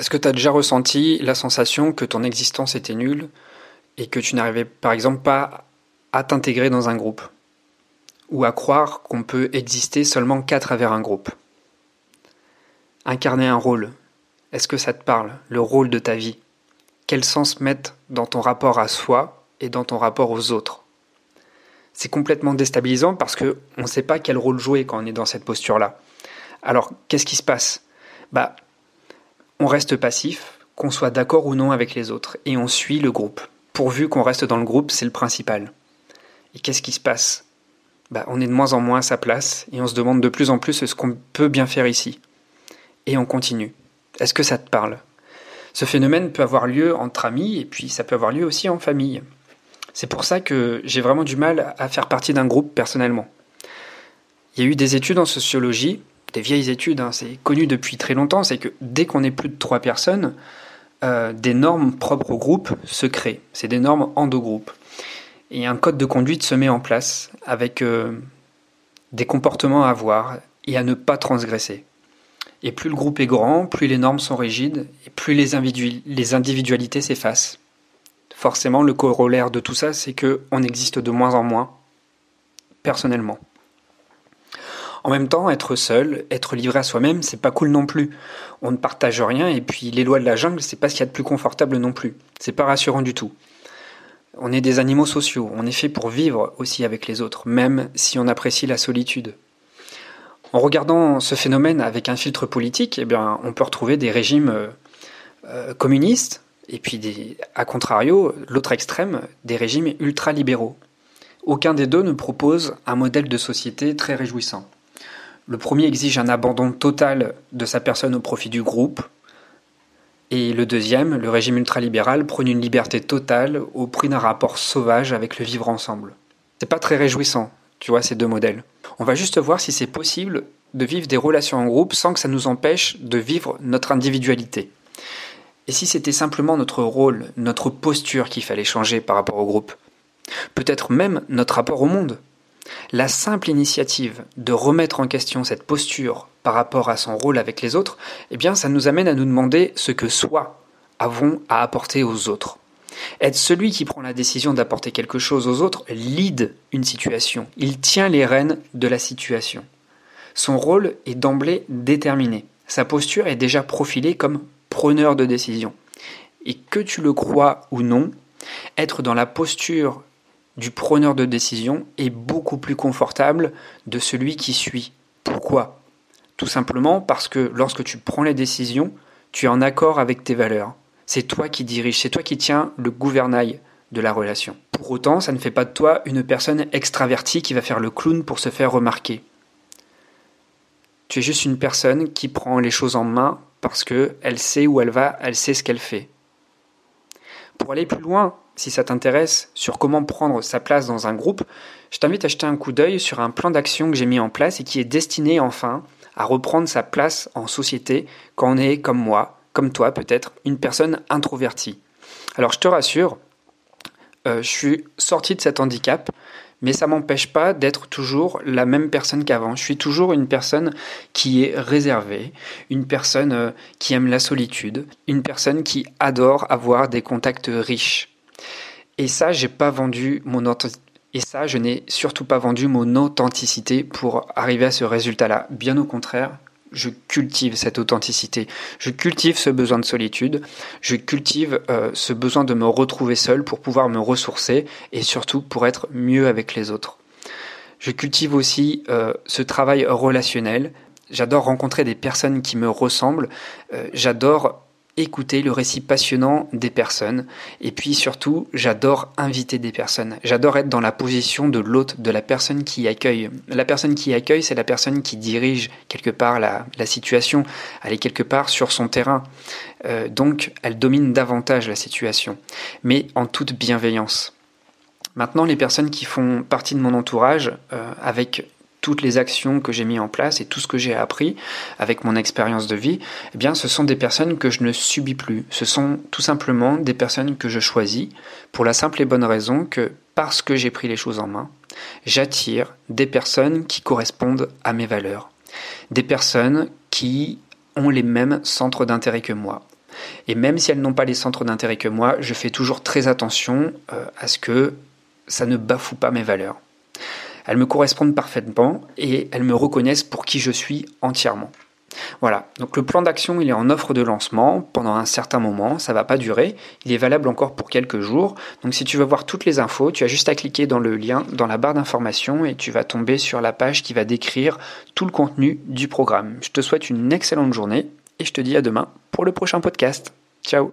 Est-ce que tu as déjà ressenti la sensation que ton existence était nulle et que tu n'arrivais par exemple pas à t'intégrer dans un groupe Ou à croire qu'on peut exister seulement qu'à travers un groupe? Incarner un rôle, est-ce que ça te parle, le rôle de ta vie? Quel sens mettre dans ton rapport à soi et dans ton rapport aux autres? C'est complètement déstabilisant parce qu'on ne sait pas quel rôle jouer quand on est dans cette posture-là. Alors, qu'est-ce qui se passe? Bah, on reste passif, qu'on soit d'accord ou non avec les autres, et on suit le groupe. Pourvu qu'on reste dans le groupe, c'est le principal. Et qu'est-ce qui se passe? Bah, On est de moins en moins à sa place, et on se demande de plus en plus ce qu'on peut bien faire ici. Et on continue. Est-ce que ça te parle? Ce phénomène peut avoir lieu entre amis, et puis ça peut avoir lieu aussi en famille. C'est pour ça que j'ai vraiment du mal à faire partie d'un groupe personnellement. Il y a eu des études en sociologie des vieilles études, hein, c'est connu depuis très longtemps, c'est que dès qu'on est plus de trois personnes, euh, des normes propres au groupe se créent. C'est des normes endogroupe. Et un code de conduite se met en place avec euh, des comportements à avoir et à ne pas transgresser. Et plus le groupe est grand, plus les normes sont rigides, et plus les, les individualités s'effacent. Forcément, le corollaire de tout ça, c'est qu'on existe de moins en moins, personnellement. En même temps, être seul, être livré à soi-même, c'est pas cool non plus. On ne partage rien et puis les lois de la jungle, c'est pas ce qu'il y a de plus confortable non plus. C'est pas rassurant du tout. On est des animaux sociaux, on est fait pour vivre aussi avec les autres, même si on apprécie la solitude. En regardant ce phénomène avec un filtre politique, eh bien, on peut retrouver des régimes euh, euh, communistes et puis, à contrario, l'autre extrême, des régimes ultra-libéraux. Aucun des deux ne propose un modèle de société très réjouissant. Le premier exige un abandon total de sa personne au profit du groupe. Et le deuxième, le régime ultralibéral, prône une liberté totale au prix d'un rapport sauvage avec le vivre ensemble. C'est pas très réjouissant, tu vois, ces deux modèles. On va juste voir si c'est possible de vivre des relations en groupe sans que ça nous empêche de vivre notre individualité. Et si c'était simplement notre rôle, notre posture qu'il fallait changer par rapport au groupe? Peut-être même notre rapport au monde la simple initiative de remettre en question cette posture par rapport à son rôle avec les autres, eh bien, ça nous amène à nous demander ce que soi avons à apporter aux autres. Être celui qui prend la décision d'apporter quelque chose aux autres lead une situation. Il tient les rênes de la situation. Son rôle est d'emblée déterminé. Sa posture est déjà profilée comme preneur de décision. Et que tu le crois ou non, être dans la posture du preneur de décision est beaucoup plus confortable de celui qui suit. Pourquoi? Tout simplement parce que lorsque tu prends les décisions, tu es en accord avec tes valeurs. C'est toi qui diriges, c'est toi qui tiens le gouvernail de la relation. Pour autant, ça ne fait pas de toi une personne extravertie qui va faire le clown pour se faire remarquer. Tu es juste une personne qui prend les choses en main parce qu'elle sait où elle va, elle sait ce qu'elle fait. Pour aller plus loin, si ça t'intéresse, sur comment prendre sa place dans un groupe, je t'invite à jeter un coup d'œil sur un plan d'action que j'ai mis en place et qui est destiné enfin à reprendre sa place en société quand on est comme moi, comme toi peut-être, une personne introvertie. Alors je te rassure, euh, je suis sorti de cet handicap, mais ça m'empêche pas d'être toujours la même personne qu'avant. Je suis toujours une personne qui est réservée, une personne euh, qui aime la solitude, une personne qui adore avoir des contacts riches. Et ça, j'ai pas vendu mon et ça, je n'ai surtout pas vendu mon authenticité pour arriver à ce résultat-là. Bien au contraire, je cultive cette authenticité. Je cultive ce besoin de solitude. Je cultive euh, ce besoin de me retrouver seul pour pouvoir me ressourcer et surtout pour être mieux avec les autres. Je cultive aussi euh, ce travail relationnel. J'adore rencontrer des personnes qui me ressemblent. Euh, j'adore écouter le récit passionnant des personnes. Et puis surtout, j'adore inviter des personnes. J'adore être dans la position de l'hôte, de la personne qui accueille. La personne qui accueille, c'est la personne qui dirige quelque part la, situation. Elle est quelque part sur son terrain. Euh, donc, elle domine davantage la situation. Mais en toute bienveillance. Maintenant, les personnes qui font partie de mon entourage, euh, avec toutes les actions que j'ai mis en place et tout ce que j'ai appris avec mon expérience de vie, eh bien, ce sont des personnes que je ne subis plus. Ce sont tout simplement des personnes que je choisis pour la simple et bonne raison que parce que j'ai pris les choses en main, j'attire des personnes qui correspondent à mes valeurs. Des personnes qui ont les mêmes centres d'intérêt que moi. Et même si elles n'ont pas les centres d'intérêt que moi, je fais toujours très attention euh, à ce que ça ne bafoue pas mes valeurs. Elles me correspondent parfaitement et elles me reconnaissent pour qui je suis entièrement. Voilà, donc le plan d'action, il est en offre de lancement pendant un certain moment, ça va pas durer, il est valable encore pour quelques jours. Donc si tu veux voir toutes les infos, tu as juste à cliquer dans le lien dans la barre d'information et tu vas tomber sur la page qui va décrire tout le contenu du programme. Je te souhaite une excellente journée et je te dis à demain pour le prochain podcast. Ciao